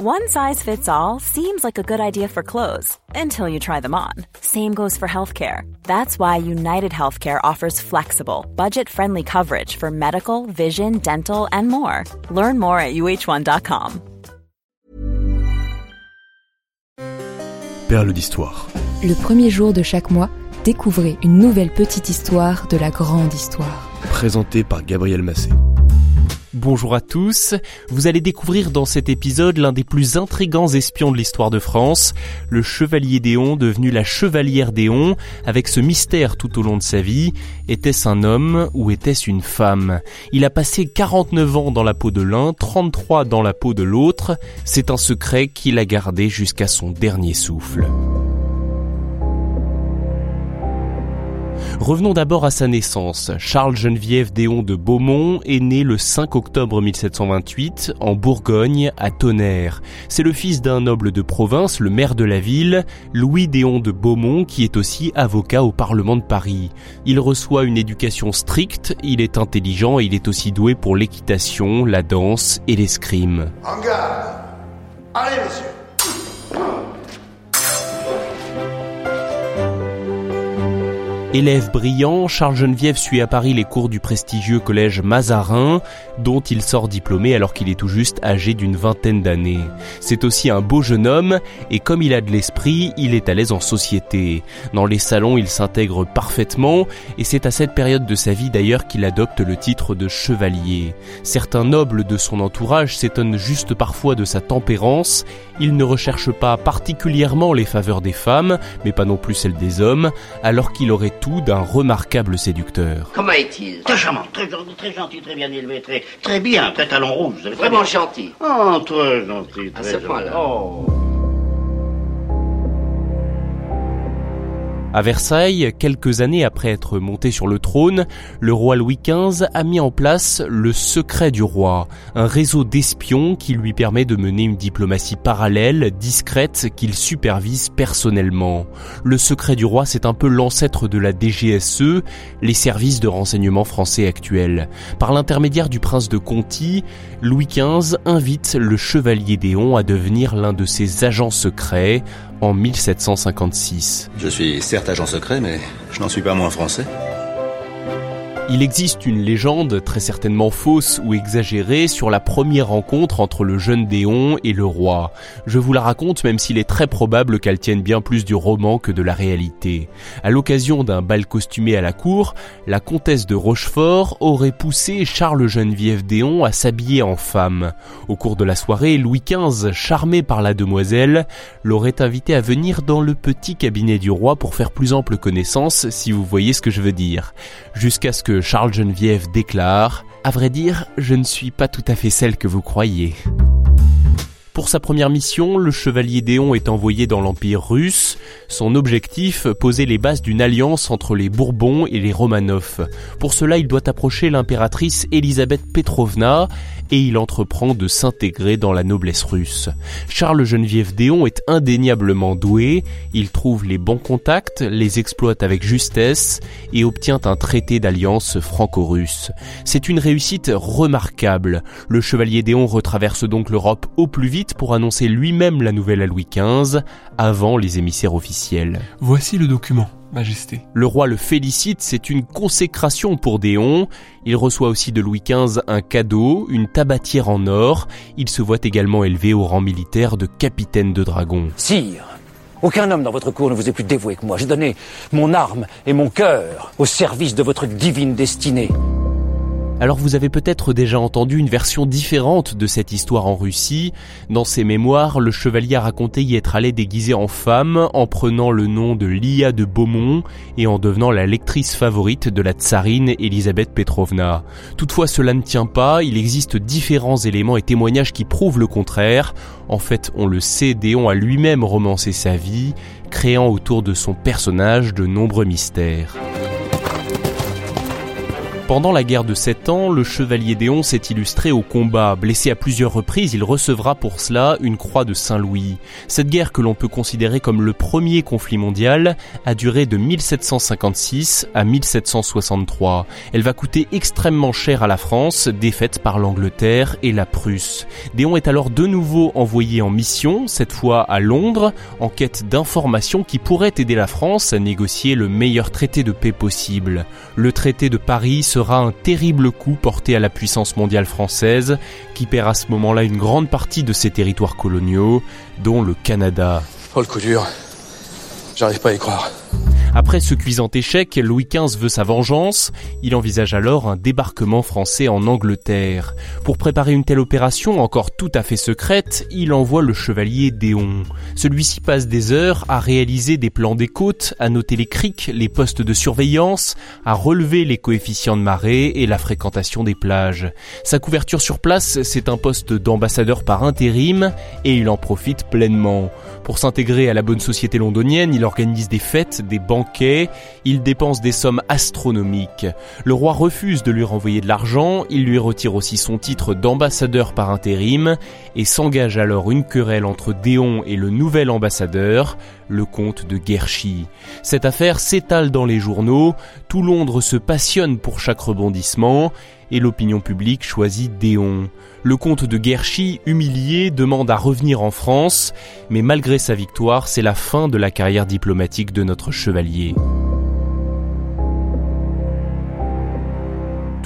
One size fits all seems like a good idea for clothes until you try them on. Same goes for healthcare. That's why United Healthcare offers flexible, budget friendly coverage for medical, vision, dental, and more. Learn more at uh1.com. Perle d'histoire. Le premier jour de chaque mois, découvrez une nouvelle petite histoire de la grande histoire. Présenté par Gabriel Massé. Bonjour à tous, vous allez découvrir dans cet épisode l'un des plus intrigants espions de l'histoire de France, le chevalier Déon devenu la chevalière Déon, avec ce mystère tout au long de sa vie, était-ce un homme ou était-ce une femme? Il a passé 49 ans dans la peau de l'un, 33 dans la peau de l'autre, c'est un secret qu'il a gardé jusqu'à son dernier souffle. Revenons d'abord à sa naissance. Charles Geneviève Déon de Beaumont est né le 5 octobre 1728 en Bourgogne, à Tonnerre. C'est le fils d'un noble de province, le maire de la ville, Louis Déon de Beaumont, qui est aussi avocat au Parlement de Paris. Il reçoit une éducation stricte, il est intelligent et il est aussi doué pour l'équitation, la danse et l'escrime. En garde Allez, messieurs Élève brillant, Charles Geneviève suit à Paris les cours du prestigieux collège Mazarin, dont il sort diplômé alors qu'il est tout juste âgé d'une vingtaine d'années. C'est aussi un beau jeune homme, et comme il a de l'esprit, il est à l'aise en société. Dans les salons, il s'intègre parfaitement, et c'est à cette période de sa vie d'ailleurs qu'il adopte le titre de chevalier. Certains nobles de son entourage s'étonnent juste parfois de sa tempérance, il ne recherche pas particulièrement les faveurs des femmes, mais pas non plus celles des hommes, alors qu'il aurait tout d'un remarquable séducteur. Comment est-il? Très charmant, très gentil, très gentil, très bien élevé, très, très bien, très talon rouge. très Vraiment bien. gentil. Oh, très gentil, À très ce gentil. point-là. Oh. À Versailles, quelques années après être monté sur le trône, le roi Louis XV a mis en place le secret du roi, un réseau d'espions qui lui permet de mener une diplomatie parallèle, discrète, qu'il supervise personnellement. Le secret du roi, c'est un peu l'ancêtre de la DGSE, les services de renseignement français actuels. Par l'intermédiaire du prince de Conti, Louis XV invite le chevalier Déon à devenir l'un de ses agents secrets en 1756. Je suis certes agent secret, mais je n'en suis pas moins français. Il existe une légende, très certainement fausse ou exagérée, sur la première rencontre entre le jeune Déon et le roi. Je vous la raconte même s'il est très probable qu'elle tienne bien plus du roman que de la réalité. À l'occasion d'un bal costumé à la cour, la comtesse de Rochefort aurait poussé Charles Geneviève Déon à s'habiller en femme. Au cours de la soirée, Louis XV, charmé par la demoiselle, l'aurait invité à venir dans le petit cabinet du roi pour faire plus ample connaissance, si vous voyez ce que je veux dire. Jusqu'à ce que Charles Geneviève déclare À vrai dire, je ne suis pas tout à fait celle que vous croyez. Pour sa première mission, le chevalier Déon est envoyé dans l'Empire russe. Son objectif, poser les bases d'une alliance entre les Bourbons et les Romanov. Pour cela, il doit approcher l'impératrice Elisabeth Petrovna et il entreprend de s'intégrer dans la noblesse russe. Charles Geneviève Déon est indéniablement doué, il trouve les bons contacts, les exploite avec justesse et obtient un traité d'alliance franco-russe. C'est une réussite remarquable. Le chevalier Déon retraverse donc l'Europe au plus vite pour annoncer lui-même la nouvelle à Louis XV avant les émissaires officiels. Voici le document, Majesté. Le roi le félicite, c'est une consécration pour Déon. Il reçoit aussi de Louis XV un cadeau, une tabatière en or. Il se voit également élevé au rang militaire de capitaine de dragon. Sire, aucun homme dans votre cour ne vous est plus dévoué que moi. J'ai donné mon arme et mon cœur au service de votre divine destinée. Alors vous avez peut-être déjà entendu une version différente de cette histoire en Russie. Dans ses mémoires, le chevalier a raconté y être allé déguisé en femme, en prenant le nom de Lia de Beaumont et en devenant la lectrice favorite de la tsarine Elisabeth Petrovna. Toutefois cela ne tient pas, il existe différents éléments et témoignages qui prouvent le contraire. En fait, on le sait, Déon a lui-même romancé sa vie, créant autour de son personnage de nombreux mystères. Pendant la guerre de Sept Ans, le chevalier Déon s'est illustré au combat. Blessé à plusieurs reprises, il recevra pour cela une croix de Saint-Louis. Cette guerre que l'on peut considérer comme le premier conflit mondial a duré de 1756 à 1763. Elle va coûter extrêmement cher à la France, défaite par l'Angleterre et la Prusse. Déon est alors de nouveau envoyé en mission, cette fois à Londres, en quête d'informations qui pourraient aider la France à négocier le meilleur traité de paix possible. Le traité de Paris sera un terrible coup porté à la puissance mondiale française, qui perd à ce moment-là une grande partie de ses territoires coloniaux, dont le Canada. Oh le coup dur. J'arrive pas à y croire. Après ce cuisant échec, Louis XV veut sa vengeance. Il envisage alors un débarquement français en Angleterre. Pour préparer une telle opération encore tout à fait secrète, il envoie le chevalier Déon. Celui-ci passe des heures à réaliser des plans des côtes, à noter les criques, les postes de surveillance, à relever les coefficients de marée et la fréquentation des plages. Sa couverture sur place, c'est un poste d'ambassadeur par intérim et il en profite pleinement. Pour s'intégrer à la bonne société londonienne, il organise des fêtes, des banques il dépense des sommes astronomiques. Le roi refuse de lui renvoyer de l'argent, il lui retire aussi son titre d'ambassadeur par intérim et s'engage alors une querelle entre Déon et le nouvel ambassadeur, le comte de Guerchy. Cette affaire s'étale dans les journaux, tout Londres se passionne pour chaque rebondissement et l'opinion publique choisit Déon. Le comte de Guerchy, humilié, demande à revenir en France, mais malgré sa victoire, c'est la fin de la carrière diplomatique de notre chevalier.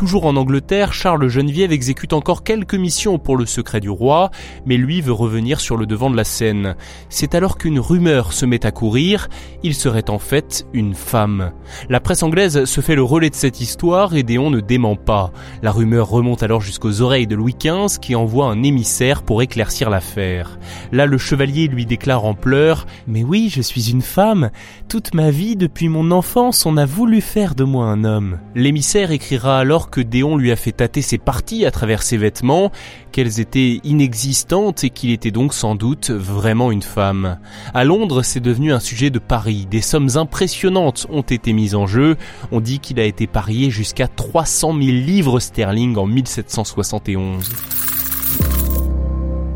Toujours en Angleterre, Charles Geneviève exécute encore quelques missions pour le secret du roi, mais lui veut revenir sur le devant de la scène. C'est alors qu'une rumeur se met à courir, il serait en fait une femme. La presse anglaise se fait le relais de cette histoire et Déon ne dément pas. La rumeur remonte alors jusqu'aux oreilles de Louis XV qui envoie un émissaire pour éclaircir l'affaire. Là, le chevalier lui déclare en pleurs Mais oui, je suis une femme. Toute ma vie, depuis mon enfance, on a voulu faire de moi un homme. L'émissaire écrira alors que Déon lui a fait tâter ses parties à travers ses vêtements, qu'elles étaient inexistantes et qu'il était donc sans doute vraiment une femme. À Londres, c'est devenu un sujet de pari. Des sommes impressionnantes ont été mises en jeu. On dit qu'il a été parié jusqu'à 300 000 livres sterling en 1771.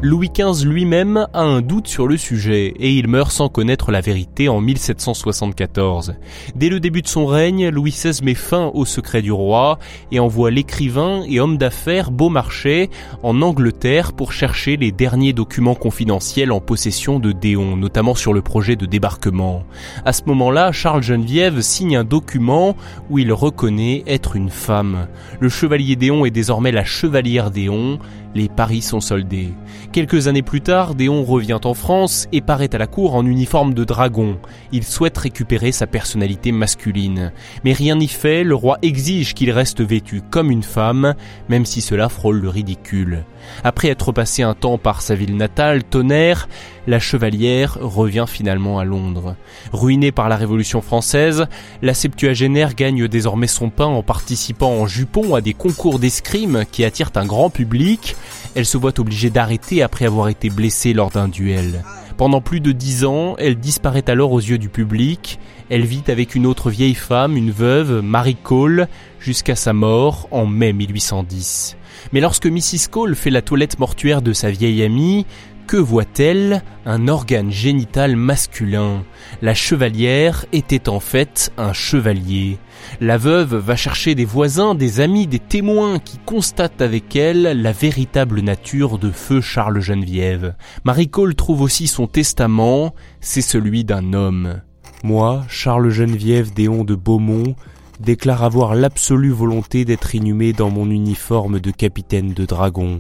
Louis XV lui-même a un doute sur le sujet et il meurt sans connaître la vérité en 1774. Dès le début de son règne, Louis XVI met fin au secret du roi et envoie l'écrivain et homme d'affaires Beaumarchais en Angleterre pour chercher les derniers documents confidentiels en possession de Déon, notamment sur le projet de débarquement. À ce moment-là, Charles Geneviève signe un document où il reconnaît être une femme. Le chevalier Déon est désormais la chevalière Déon, les paris sont soldés. Quelques années plus tard, Déon revient en France et paraît à la cour en uniforme de dragon. Il souhaite récupérer sa personnalité masculine. Mais rien n'y fait, le roi exige qu'il reste vêtu comme une femme, même si cela frôle le ridicule. Après être passé un temps par sa ville natale, Tonnerre, la chevalière revient finalement à Londres. Ruinée par la Révolution française, la septuagénaire gagne désormais son pain en participant en jupon à des concours d'escrime qui attirent un grand public. Elle se voit obligée d'arrêter après avoir été blessée lors d'un duel. Pendant plus de dix ans, elle disparaît alors aux yeux du public. Elle vit avec une autre vieille femme, une veuve, Marie Cole, jusqu'à sa mort en mai 1810. Mais lorsque Mrs. Cole fait la toilette mortuaire de sa vieille amie, que voit-elle? Un organe génital masculin. La chevalière était en fait un chevalier. La veuve va chercher des voisins, des amis, des témoins qui constatent avec elle la véritable nature de feu Charles Geneviève. Marie Cole trouve aussi son testament, c'est celui d'un homme. Moi, Charles Geneviève Déon de Beaumont, déclare avoir l'absolue volonté d'être inhumé dans mon uniforme de capitaine de dragon,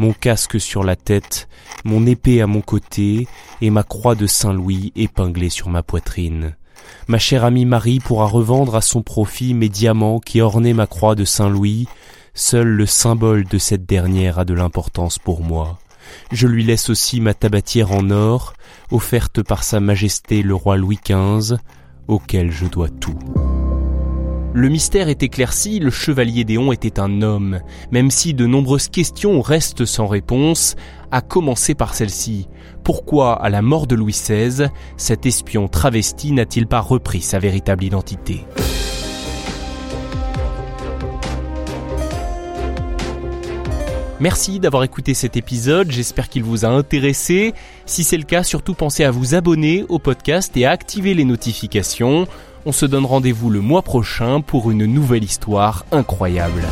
mon casque sur la tête, mon épée à mon côté et ma croix de Saint-Louis épinglée sur ma poitrine. Ma chère amie Marie pourra revendre à son profit mes diamants qui ornaient ma croix de Saint-Louis, seul le symbole de cette dernière a de l'importance pour moi. Je lui laisse aussi ma tabatière en or, offerte par Sa Majesté le roi Louis XV, auquel je dois tout. Le mystère est éclairci, le chevalier Déon était un homme, même si de nombreuses questions restent sans réponse, à commencer par celle-ci. Pourquoi, à la mort de Louis XVI, cet espion travesti n'a-t-il pas repris sa véritable identité? Merci d'avoir écouté cet épisode, j'espère qu'il vous a intéressé. Si c'est le cas, surtout pensez à vous abonner au podcast et à activer les notifications. On se donne rendez-vous le mois prochain pour une nouvelle histoire incroyable.